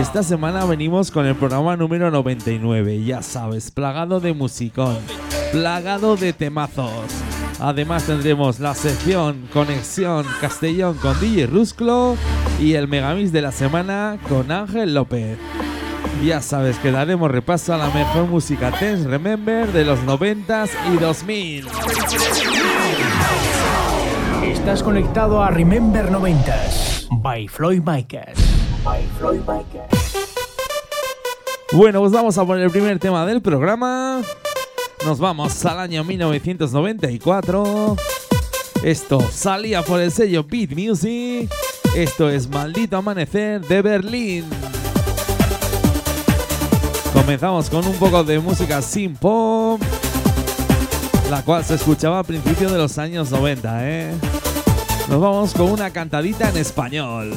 Esta semana venimos con el programa número 99, ya sabes, plagado de musicón, plagado de temazos. Además tendremos la sección Conexión Castellón con DJ Rusclo y el Megamix de la semana con Ángel López. Ya sabes que daremos repaso a la mejor música Tense Remember de los 90s y 2000. Estás conectado a Remember 90s by Floyd Micas. By Floyd Micas. Bueno, pues vamos a poner el primer tema del programa. Nos vamos al año 1994. Esto salía por el sello Beat Music. Esto es Maldito Amanecer de Berlín. Comenzamos con un poco de música sin pop, la cual se escuchaba a principios de los años 90, ¿eh? Nos vamos con una cantadita en español.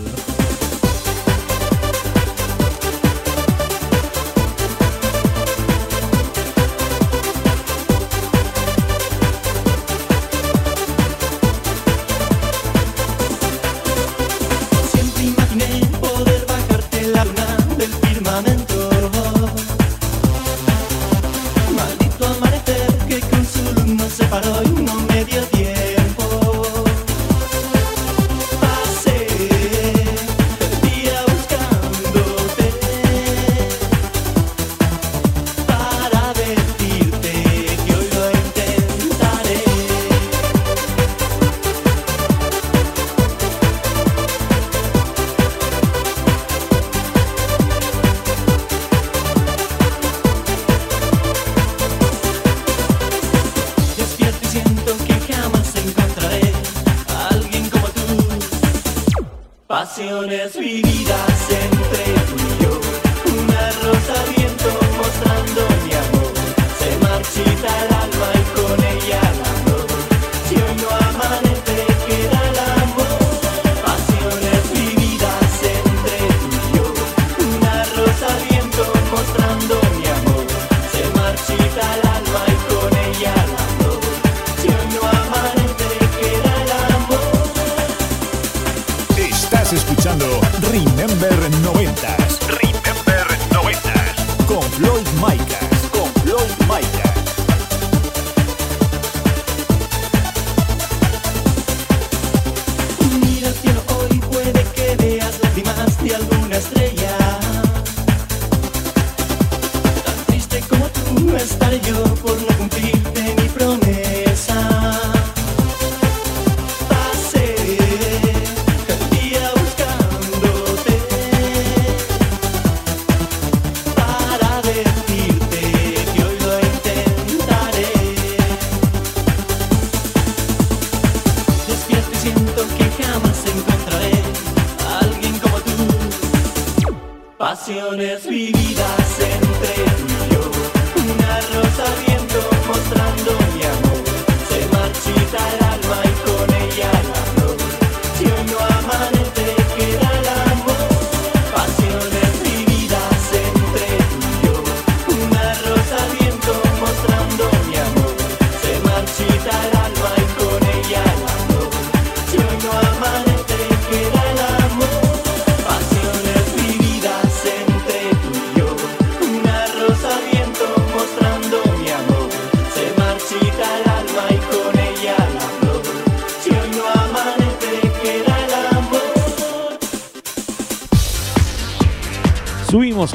Estaré yo por no cumplirte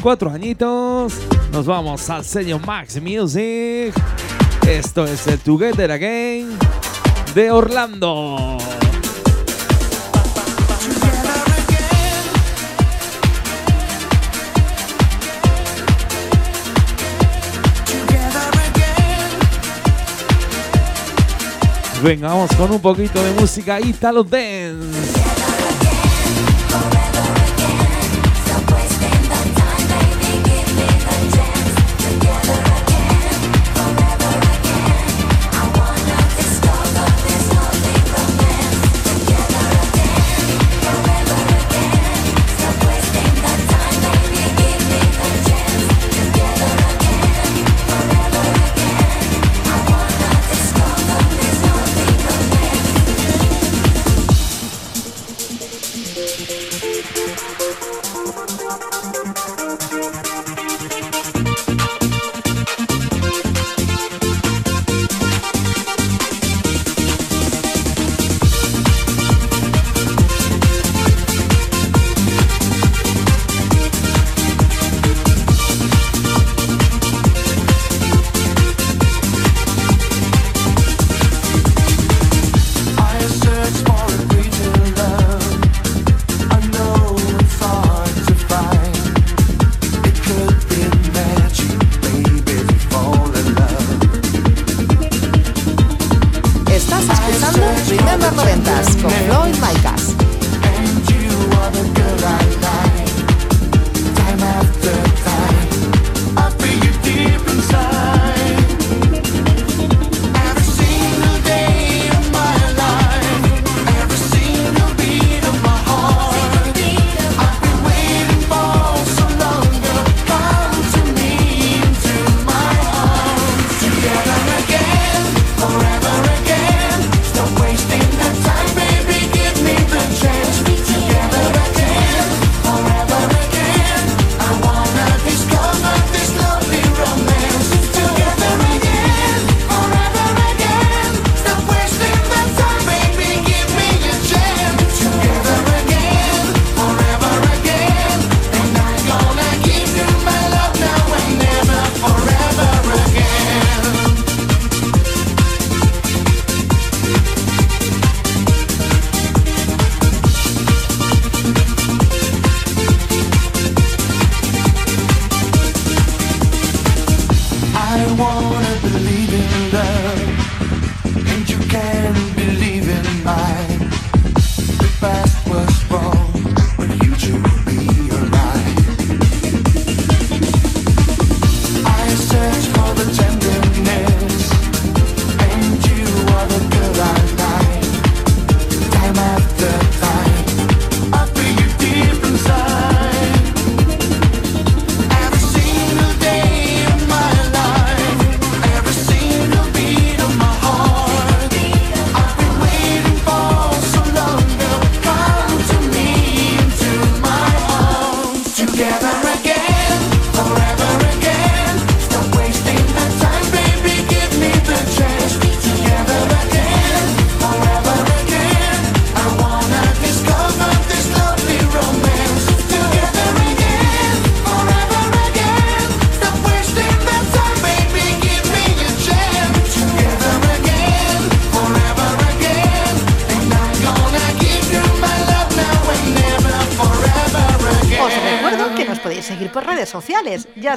cuatro añitos. Nos vamos al sello Max Music. Esto es el Together Again de Orlando. Vengamos con un poquito de música Italo Dance.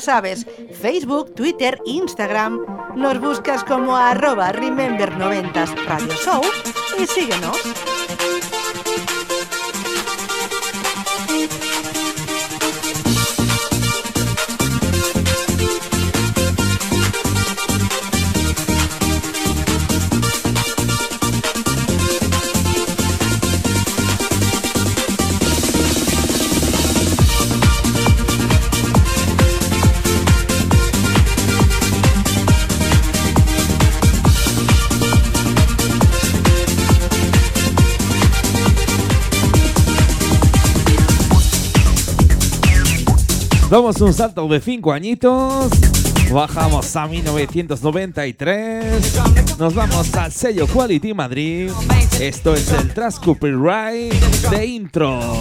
Sabes, Facebook, Twitter, Instagram. Nos buscas como arroba Remember90s Radio Show y síguenos. Damos un salto de 5 añitos. Bajamos a 1993. Nos vamos al sello Quality Madrid. Esto es el Trans Copyright de intro.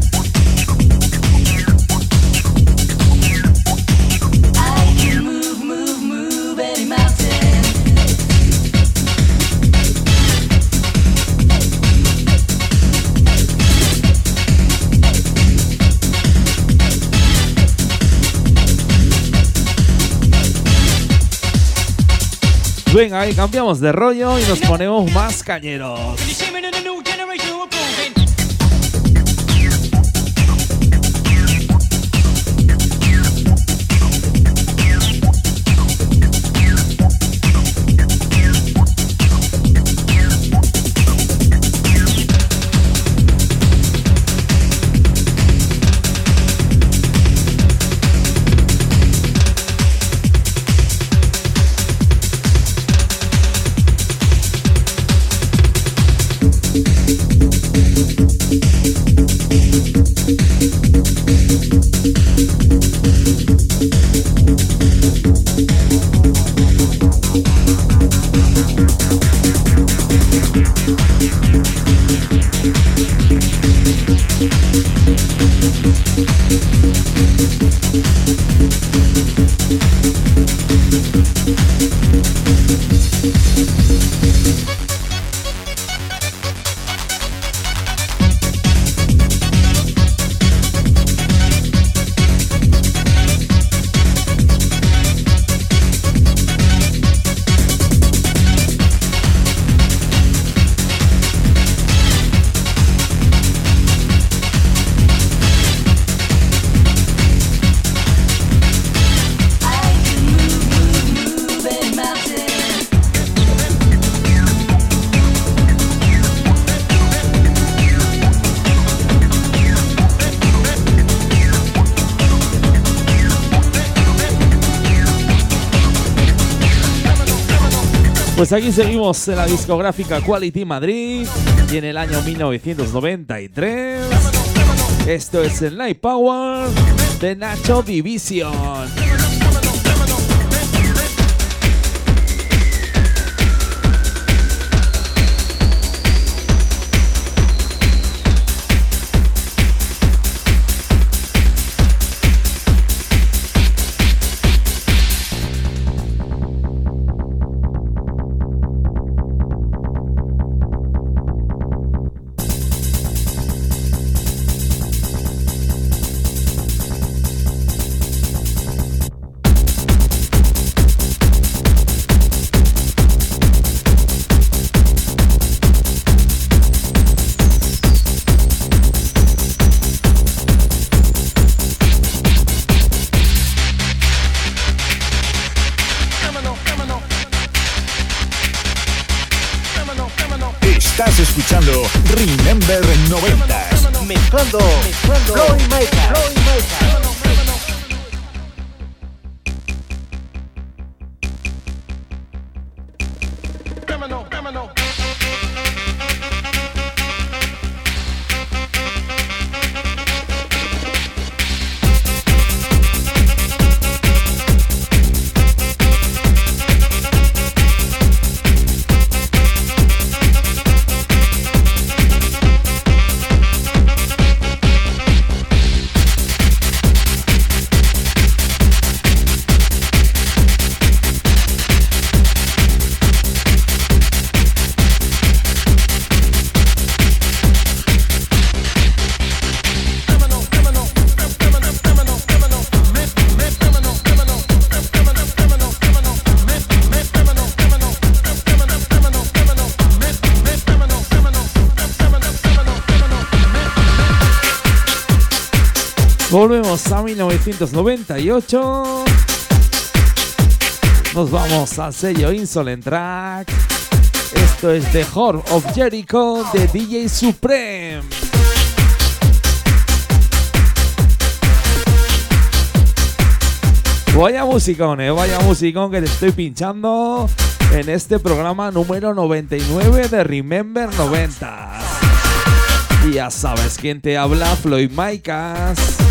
Venga, ahí cambiamos de rollo y nos ponemos más cañeros. Pues aquí seguimos en la discográfica Quality Madrid y en el año 1993. Esto es el Night Power de Nacho Division. Remember 90s. Mezclando, mezclando, Maker. 1998. Nos vamos al sello Insolent Track. Esto es The Horde of Jericho de DJ Supreme. Vaya musicón, eh, vaya musicón que te estoy pinchando en este programa número 99 de Remember 90. Y ya sabes quién te habla, Floyd Micas.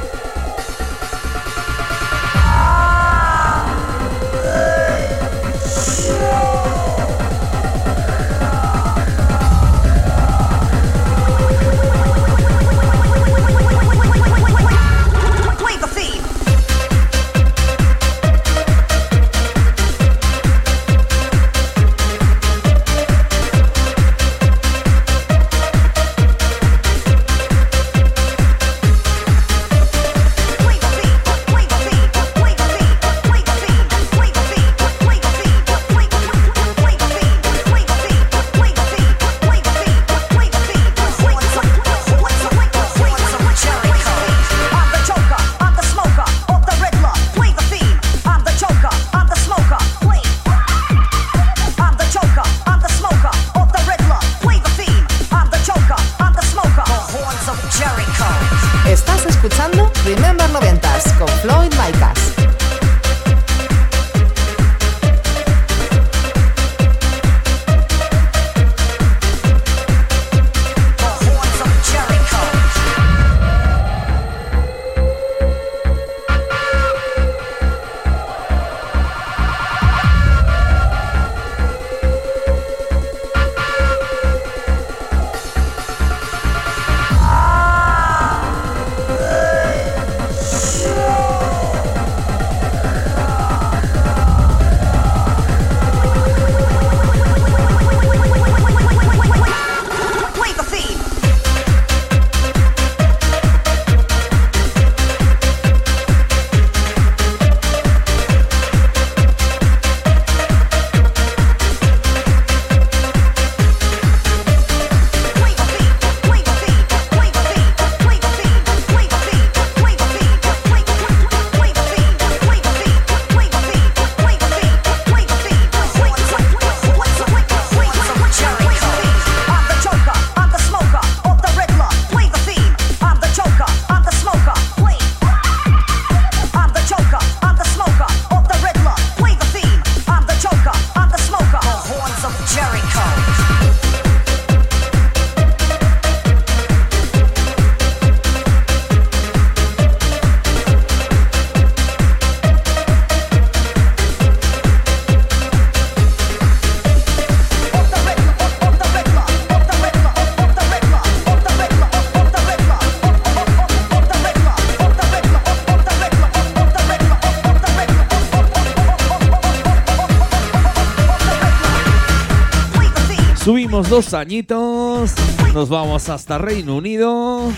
Dos añitos. Nos vamos hasta Reino Unido.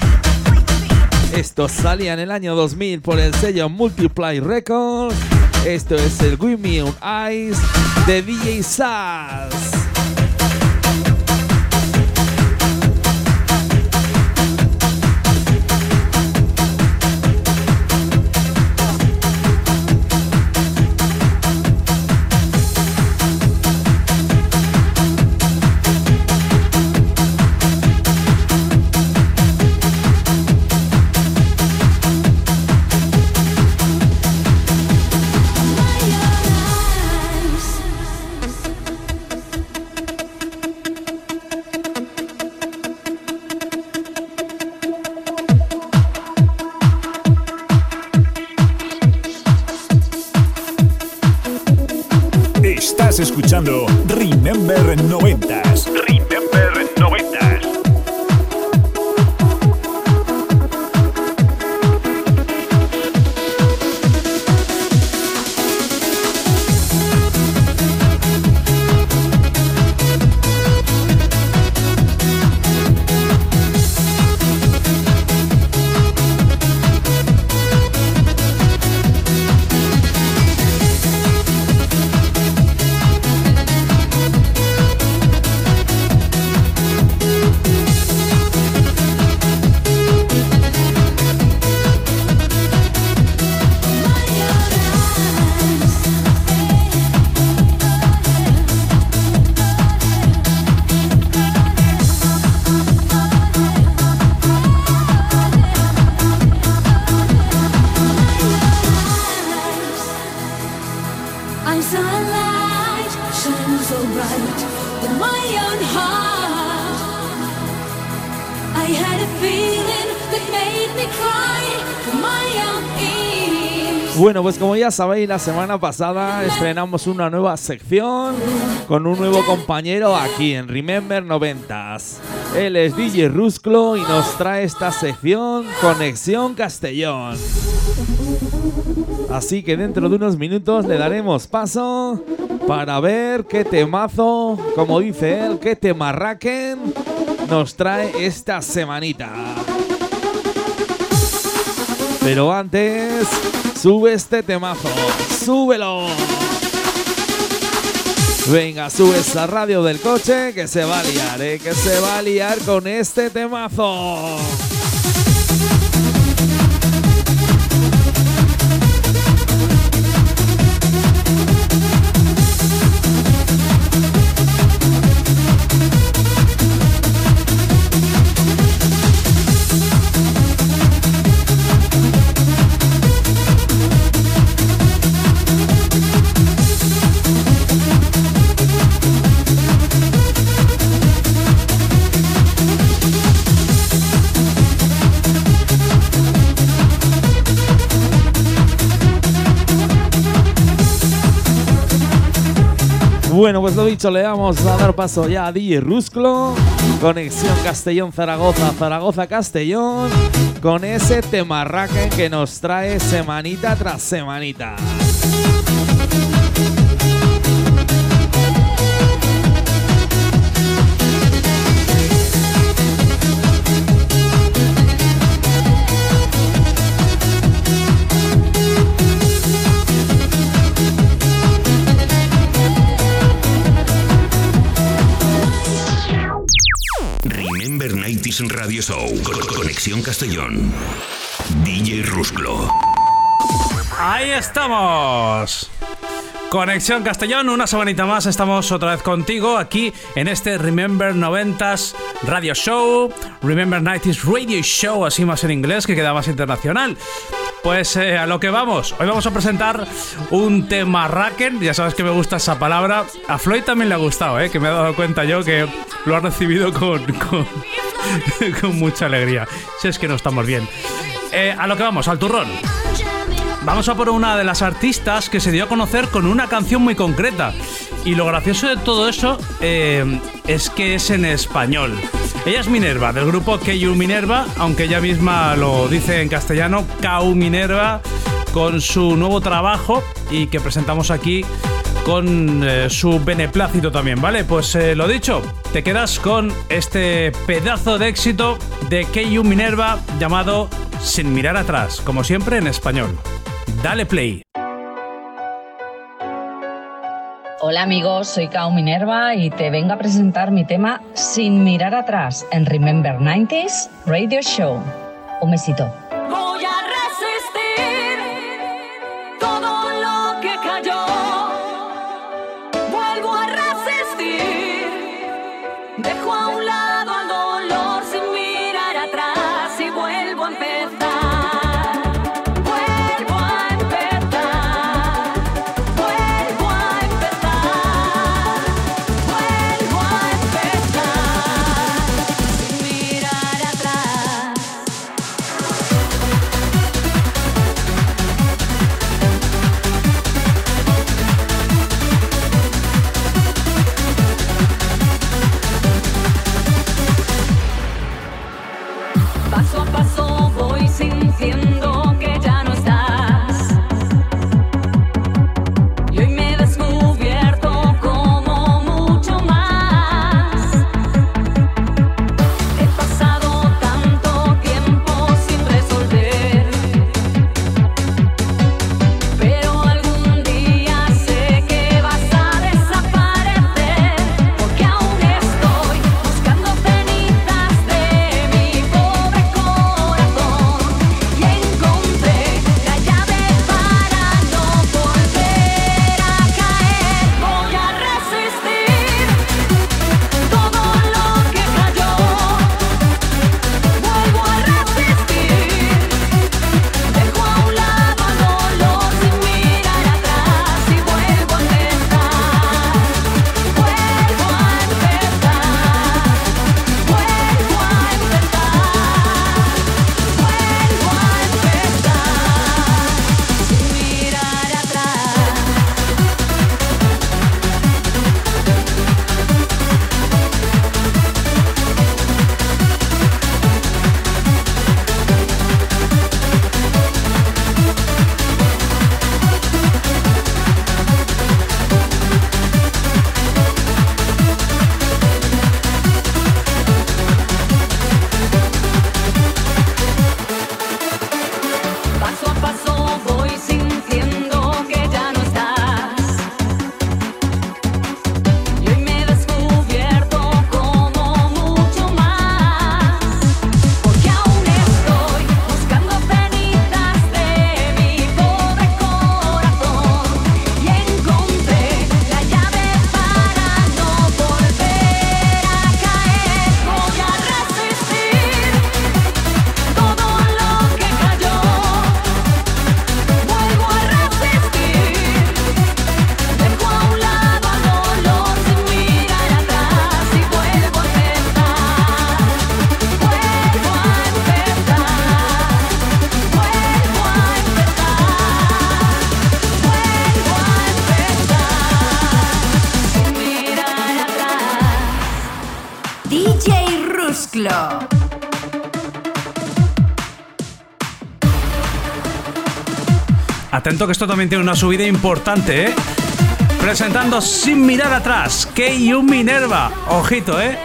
Esto salía en el año 2000 por el sello Multiply Records. Esto es el Give Me un Ice de DJ Sass. Ya sabéis, la semana pasada estrenamos una nueva sección con un nuevo compañero aquí en Remember 90s. Él es DJ Rusclo y nos trae esta sección Conexión Castellón. Así que dentro de unos minutos le daremos paso para ver qué temazo, como dice él, qué temarraquen nos trae esta semanita. Pero antes, sube este temazo, súbelo. Venga, sube esa radio del coche que se va a liar, ¿eh? que se va a liar con este temazo. Bueno, pues lo dicho, le vamos a dar paso ya a DJ Rusclo. Conexión Castellón-Zaragoza, Zaragoza-Castellón. Con ese temarraque que nos trae semanita tras semanita. Remember 90s Radio Show. Con- Conexión Castellón. DJ Rusclo. Ahí estamos. Conexión Castellón, una semanita más estamos otra vez contigo aquí en este Remember 90s Radio Show, Remember 90s Radio Show, así más en inglés que queda más internacional. Pues eh, a lo que vamos, hoy vamos a presentar un tema Raken, ya sabes que me gusta esa palabra, a Floyd también le ha gustado, eh, que me he dado cuenta yo que lo ha recibido con, con mucha alegría, si es que no estamos bien. Eh, a lo que vamos, al turrón. Vamos a por una de las artistas que se dio a conocer con una canción muy concreta. Y lo gracioso de todo eso eh, es que es en español. Ella es Minerva, del grupo KU Minerva, aunque ella misma lo dice en castellano, KU Minerva, con su nuevo trabajo y que presentamos aquí con eh, su beneplácito también, ¿vale? Pues eh, lo dicho, te quedas con este pedazo de éxito de KU Minerva llamado Sin mirar atrás, como siempre en español. Dale play. Hola amigos, soy Kao Minerva y te vengo a presentar mi tema Sin mirar atrás en Remember 90s Radio Show. Un besito. Atento que esto también tiene una subida importante, ¿eh? Presentando sin mirar atrás, Keiyu Minerva. Ojito, ¿eh?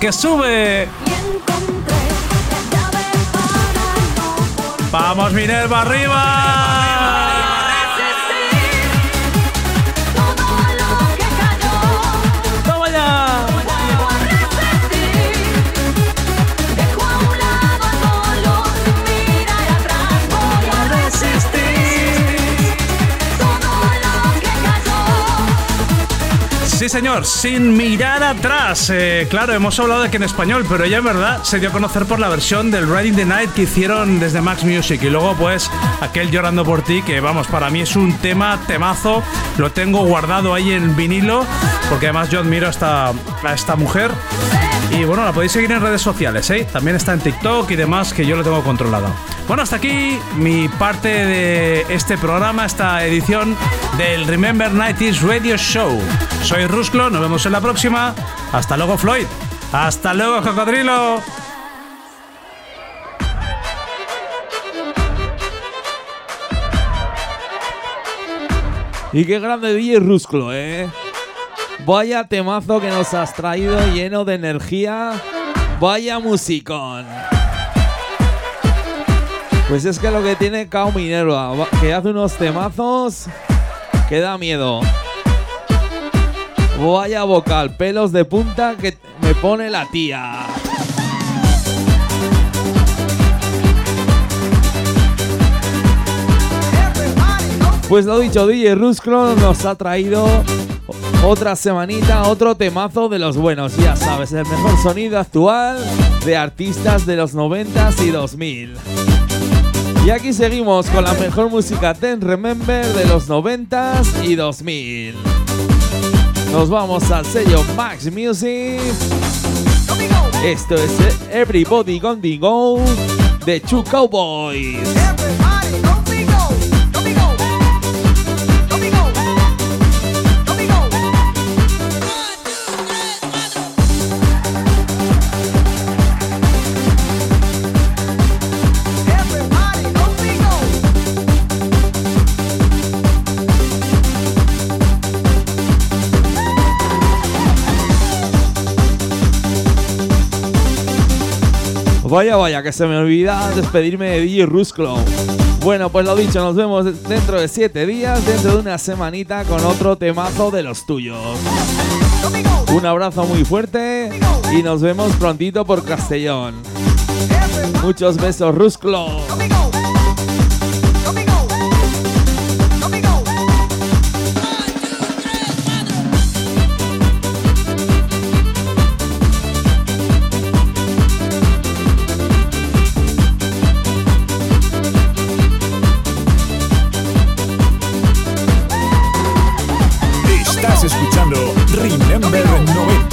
Que sube. Vamos Minerva arriba. Sí, señor, sin mirar atrás. Eh, claro, hemos hablado de que en español, pero ella en verdad se dio a conocer por la versión del Riding the Night que hicieron desde Max Music. Y luego, pues, aquel Llorando por ti, que vamos, para mí es un tema temazo. Lo tengo guardado ahí en vinilo, porque además yo admiro esta, a esta mujer. Y bueno, la podéis seguir en redes sociales, ¿eh? También está en TikTok y demás, que yo lo tengo controlado. Bueno, hasta aquí mi parte de este programa, esta edición del Remember 90s Radio Show. Soy Rusclo, nos vemos en la próxima. Hasta luego, Floyd. Hasta luego, Cocodrilo. Y qué grande DJ Rusclo, ¿eh? Vaya temazo que nos has traído lleno de energía. Vaya musicón. Pues es que lo que tiene Kao Minerva, va- que hace unos temazos que da miedo. Vaya vocal, pelos de punta que me pone la tía. Pues lo dicho, DJ Rusclo nos ha traído otra semanita, otro temazo de los buenos. Ya sabes, el mejor sonido actual de artistas de los 90s y 2000. Y aquí seguimos con la mejor música Ten Remember de los 90s y 2000. Nos vamos al sello Max Music. Esto es Everybody Gone Go de Two Cowboys. Vaya, vaya, que se me olvida despedirme de DJ Rusclo. Bueno, pues lo dicho, nos vemos dentro de 7 días, dentro de una semanita, con otro temazo de los tuyos. Un abrazo muy fuerte y nos vemos prontito por Castellón. Muchos besos, Rusclo. Remember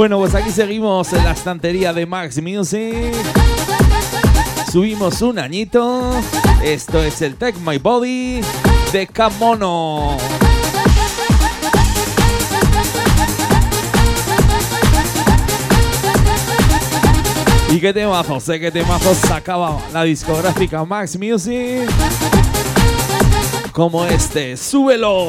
Bueno, pues aquí seguimos en la estantería de Max Music. Subimos un añito. Esto es el Take My Body de Kamono. Y qué temazos, sé ¿eh? qué temazos sacaba la discográfica Max Music. Como este, súbelo.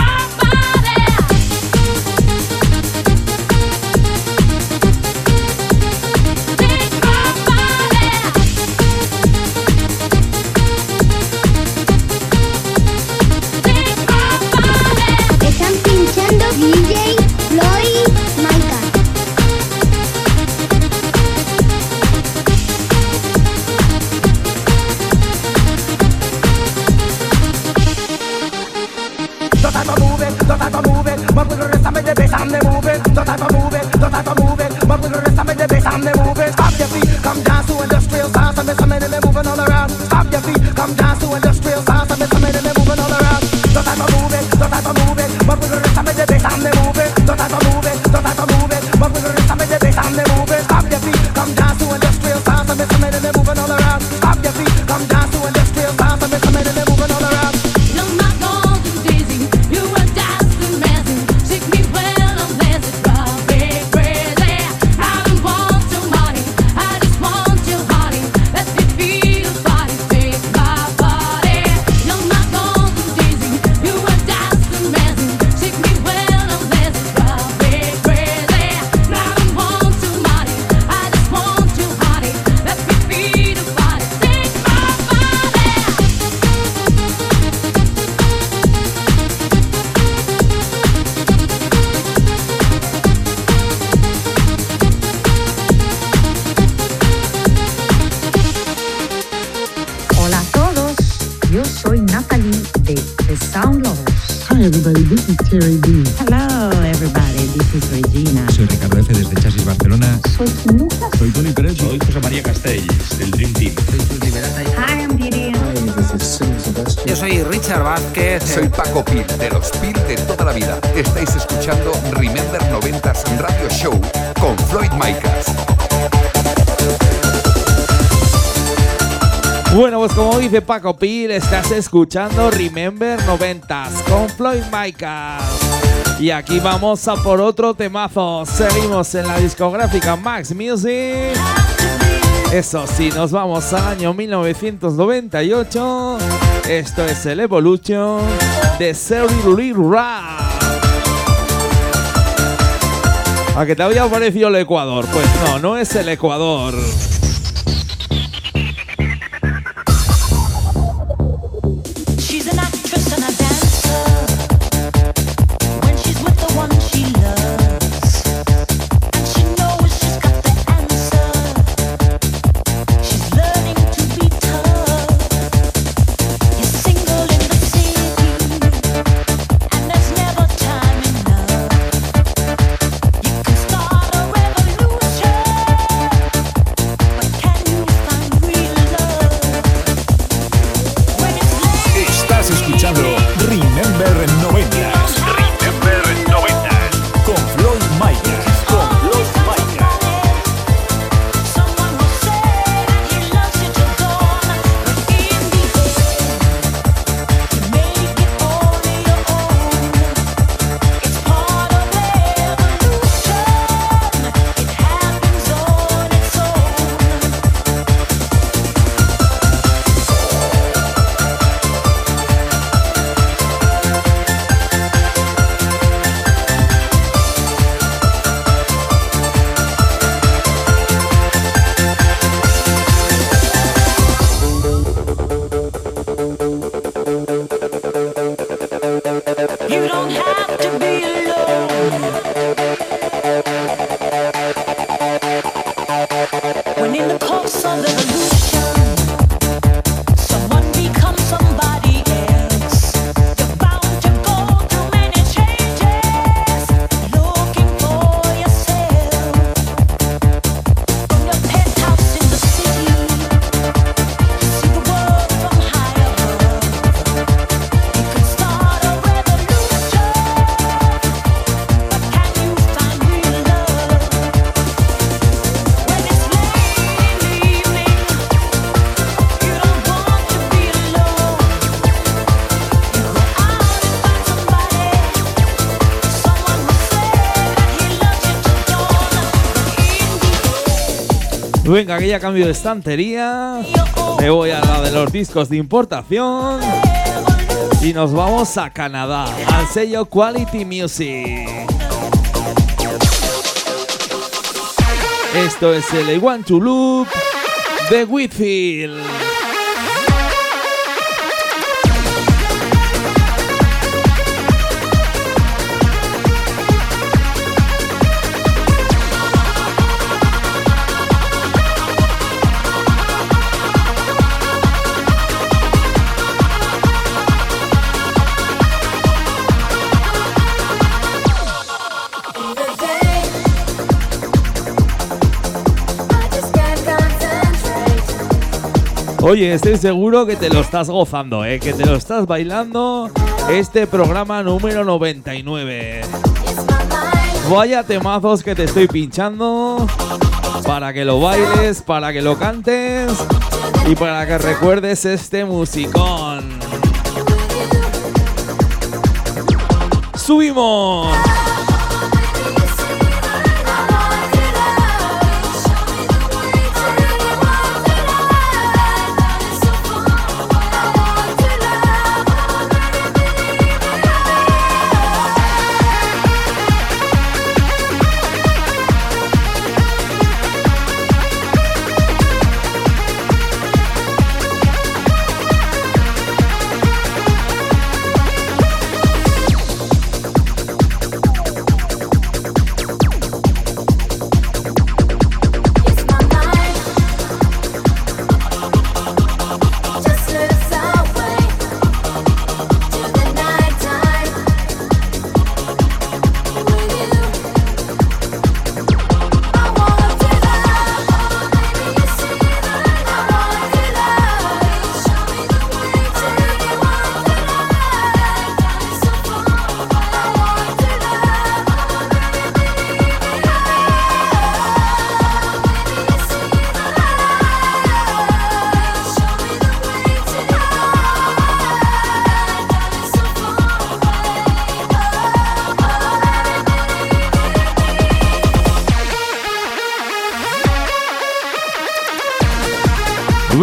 dice Paco Pir, estás escuchando Remember 90s con Floyd Micas. Y aquí vamos a por otro temazo. Seguimos en la discográfica Max Music. Eso sí, nos vamos al año 1998. Esto es el Evolution de Serri Rap. ¿A que te había parecido el Ecuador? Pues no, no es el Ecuador. Venga, que ya cambio de estantería. Me voy a la de los discos de importación. Y nos vamos a Canadá, al sello Quality Music. Esto es el I Want to Loop de Whitfield. Oye, estoy seguro que te lo estás gozando, ¿eh? que te lo estás bailando este programa número 99. Vaya temazos que te estoy pinchando para que lo bailes, para que lo cantes y para que recuerdes este musicón. ¡Subimos!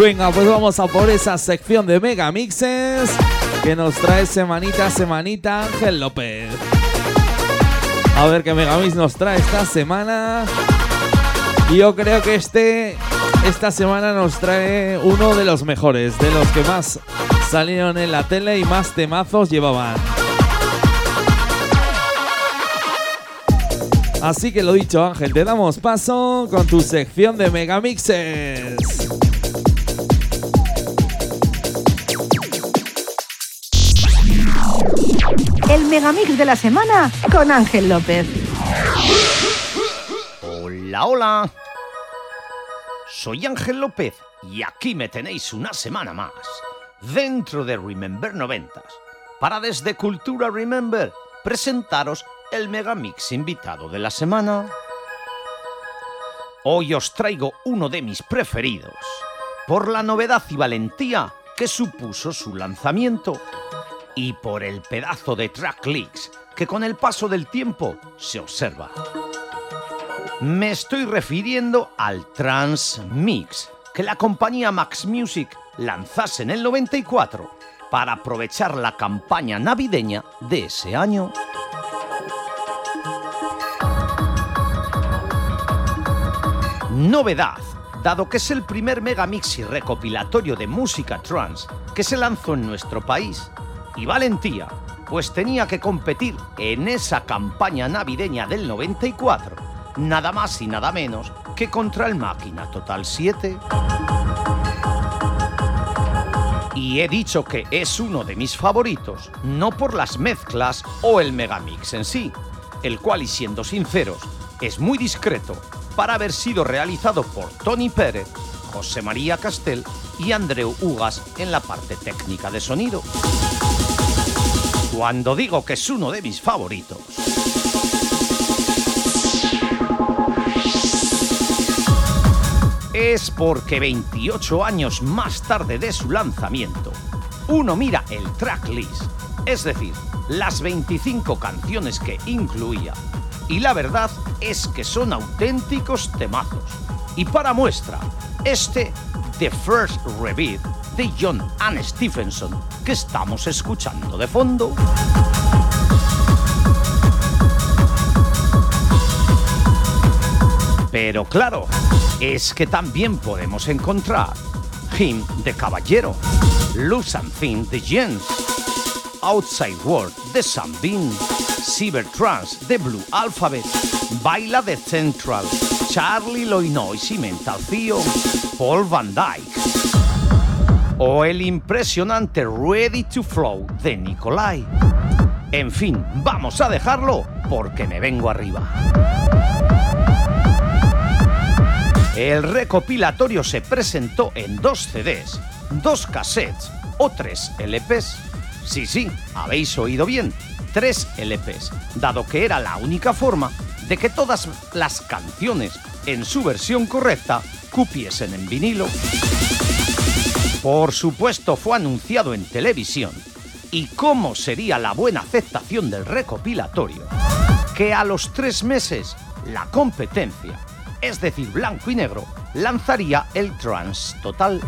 Venga, pues vamos a por esa sección de mega mixes que nos trae semanita semanita Ángel López. A ver qué Megamix nos trae esta semana. Yo creo que este esta semana nos trae uno de los mejores, de los que más salieron en la tele y más temazos llevaban. Así que lo dicho, Ángel, te damos paso con tu sección de megamixes. El megamix de la semana con Ángel López. Hola, hola. Soy Ángel López y aquí me tenéis una semana más dentro de Remember 90 para desde Cultura Remember presentaros el megamix invitado de la semana. Hoy os traigo uno de mis preferidos por la novedad y valentía que supuso su lanzamiento y por el pedazo de track leaks que con el paso del tiempo se observa. Me estoy refiriendo al Trans Mix que la compañía Max Music lanzase en el 94 para aprovechar la campaña navideña de ese año. Novedad, dado que es el primer megamix y recopilatorio de música trance que se lanzó en nuestro país. Y valentía, pues tenía que competir en esa campaña navideña del 94, nada más y nada menos que contra el Máquina Total 7. Y he dicho que es uno de mis favoritos, no por las mezclas o el megamix en sí, el cual, y siendo sinceros, es muy discreto para haber sido realizado por Tony Pérez, José María Castel y Andreu Ugas en la parte técnica de sonido. Cuando digo que es uno de mis favoritos, es porque 28 años más tarde de su lanzamiento, uno mira el tracklist, es decir, las 25 canciones que incluía, y la verdad es que son auténticos temazos. Y para muestra, este The First Rebeat de John Ann Stephenson que estamos escuchando de fondo. Pero claro, es que también podemos encontrar Him de Caballero, Lose and Thing de Jens, Outside World de Sunbeam, Cybertrance de Blue Alphabet, Baila de Central, Charlie Loinois y Mental Theo, Paul Van Dyke. O el impresionante Ready to Flow de Nikolai. En fin, vamos a dejarlo porque me vengo arriba. El recopilatorio se presentó en dos CDs, dos cassettes o tres LPs. Sí, sí, habéis oído bien, tres LPs, dado que era la única forma de que todas las canciones en su versión correcta cupiesen en vinilo. Por supuesto fue anunciado en televisión. ¿Y cómo sería la buena aceptación del recopilatorio? Que a los tres meses la competencia, es decir, blanco y negro, lanzaría el trans total.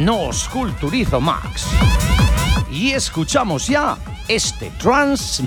No os culturizo Max. Y escuchamos ya este trans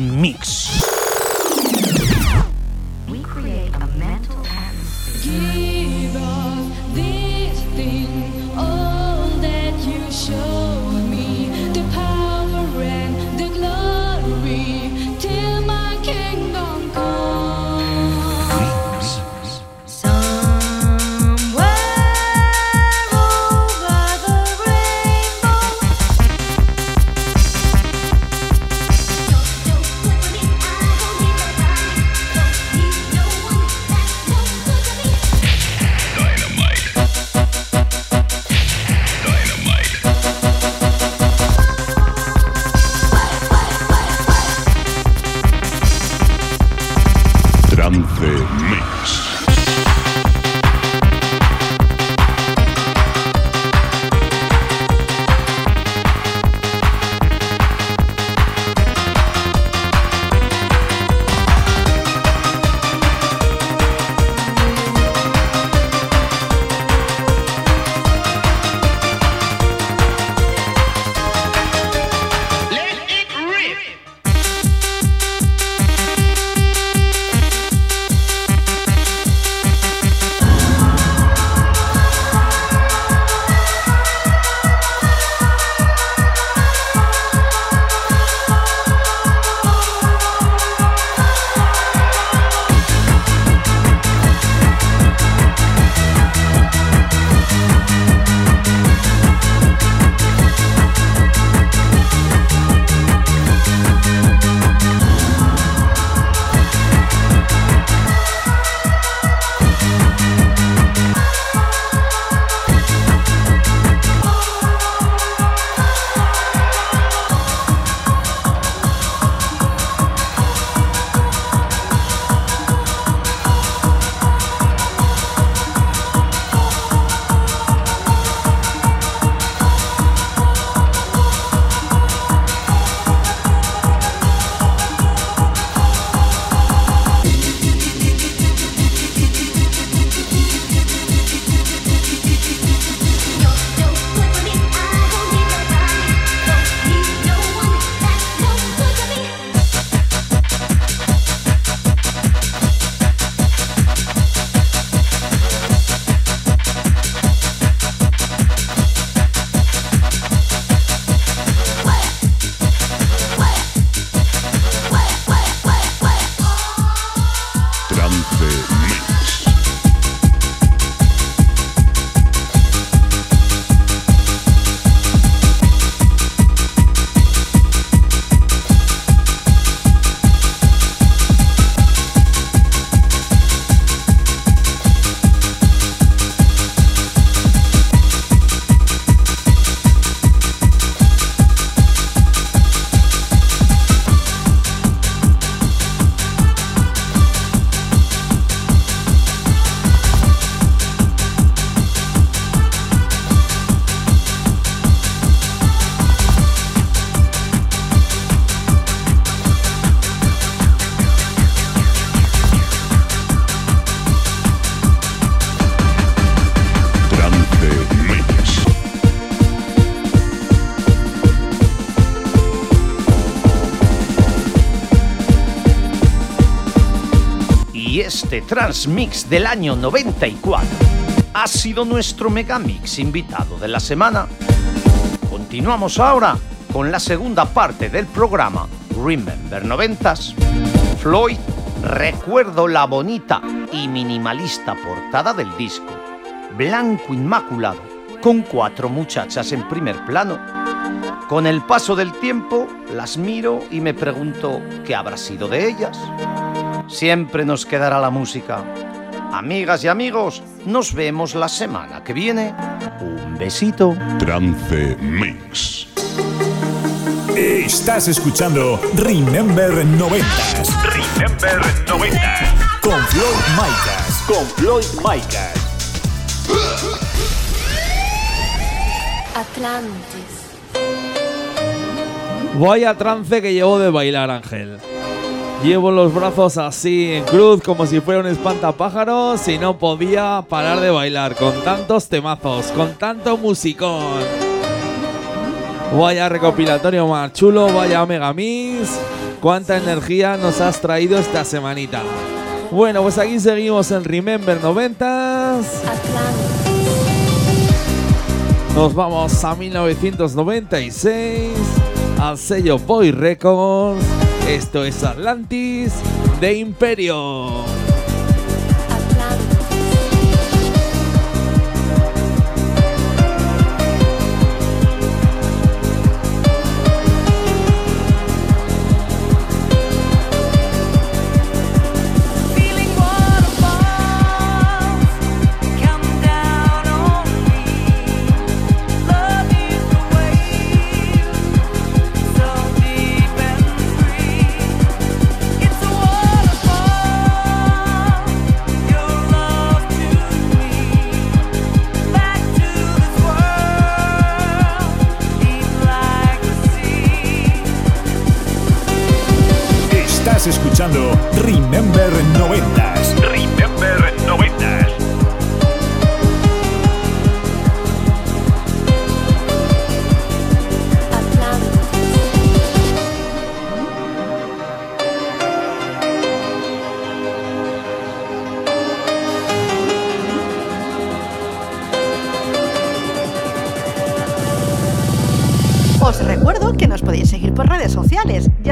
Transmix del año 94 ha sido nuestro Megamix invitado de la semana. Continuamos ahora con la segunda parte del programa Remember 90s. Floyd, recuerdo la bonita y minimalista portada del disco, blanco inmaculado, con cuatro muchachas en primer plano. Con el paso del tiempo las miro y me pregunto qué habrá sido de ellas. Siempre nos quedará la música. Amigas y amigos, nos vemos la semana que viene. Un besito. Trance Mix. Estás escuchando Remember 90s. Remember 90s. Con Floyd Micas. Con Floyd Micas. Atlantis. Vaya trance que llevo de bailar, Ángel. Llevo los brazos así en cruz como si fuera un espantapájaros y no podía parar de bailar con tantos temazos, con tanto musicón. Vaya recopilatorio más chulo, vaya megamix. Cuánta energía nos has traído esta semanita. Bueno, pues aquí seguimos en Remember 90s. Nos vamos a 1996 al sello Boy Records. Esto es Atlantis de Imperio.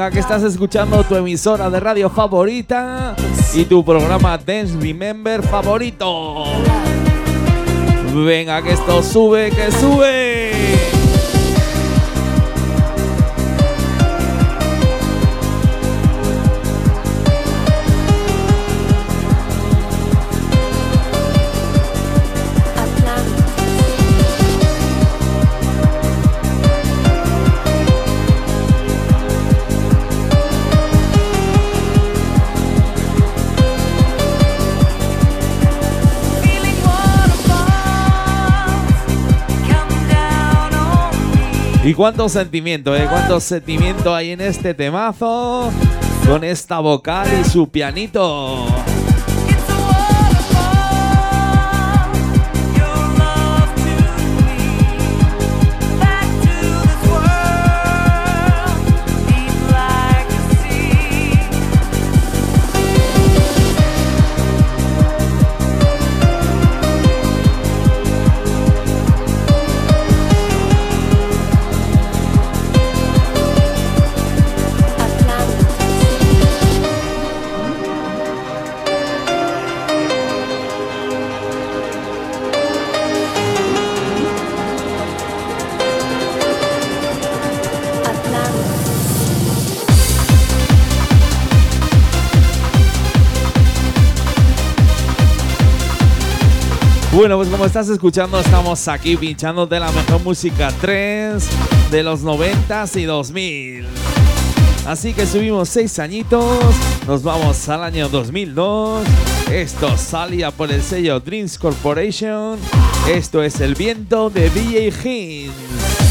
Venga, que estás escuchando tu emisora de radio favorita y tu programa Dance Remember favorito. Venga, que esto sube, que sube. Y cuánto sentimiento, ¿eh? Cuánto sentimiento hay en este temazo. Con esta vocal y su pianito. Bueno, pues como estás escuchando, estamos aquí pinchando de la mejor música 3 de los 90s y 2000. Así que subimos seis añitos, nos vamos al año 2002. Esto salía por el sello Dreams Corporation. Esto es El viento de DJ Hinz.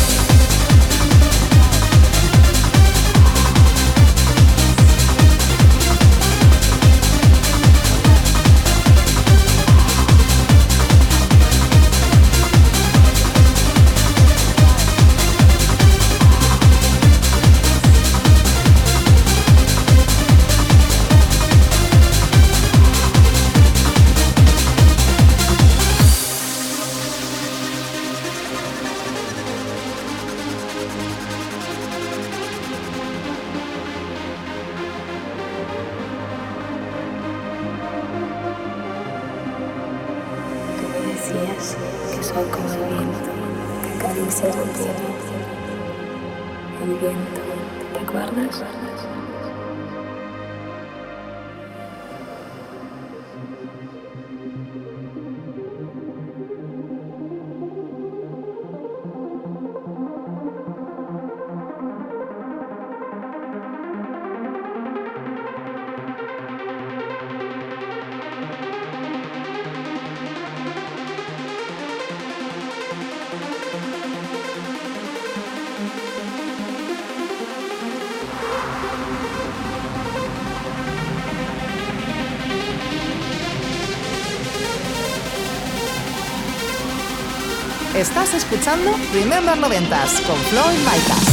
Escuchando Remember 90s con Floyd Micas.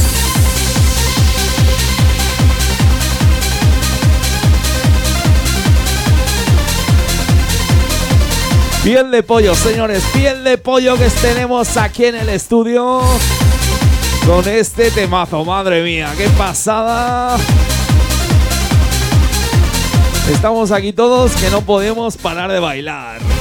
Piel de pollo, señores, piel de pollo que tenemos aquí en el estudio con este temazo. Madre mía, qué pasada. Estamos aquí todos que no podemos parar de bailar.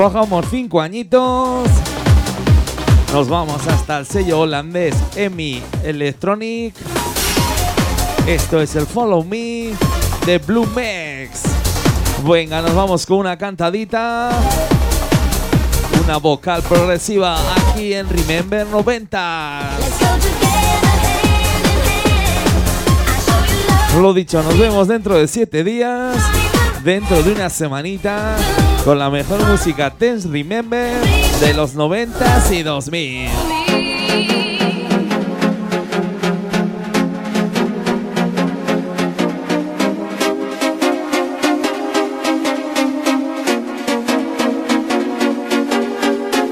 Bajamos cinco añitos. Nos vamos hasta el sello holandés EMI Electronic. Esto es el Follow Me de Blue Max. Venga, nos vamos con una cantadita. Una vocal progresiva aquí en Remember 90. Lo dicho, nos vemos dentro de siete días, dentro de una semanita, con la mejor música Dance Remember de los 90s y 2000.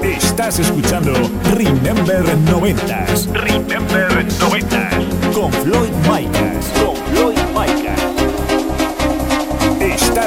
Estás escuchando Remember 90s. Remember 90s. Con Floyd Micas.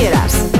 quieras.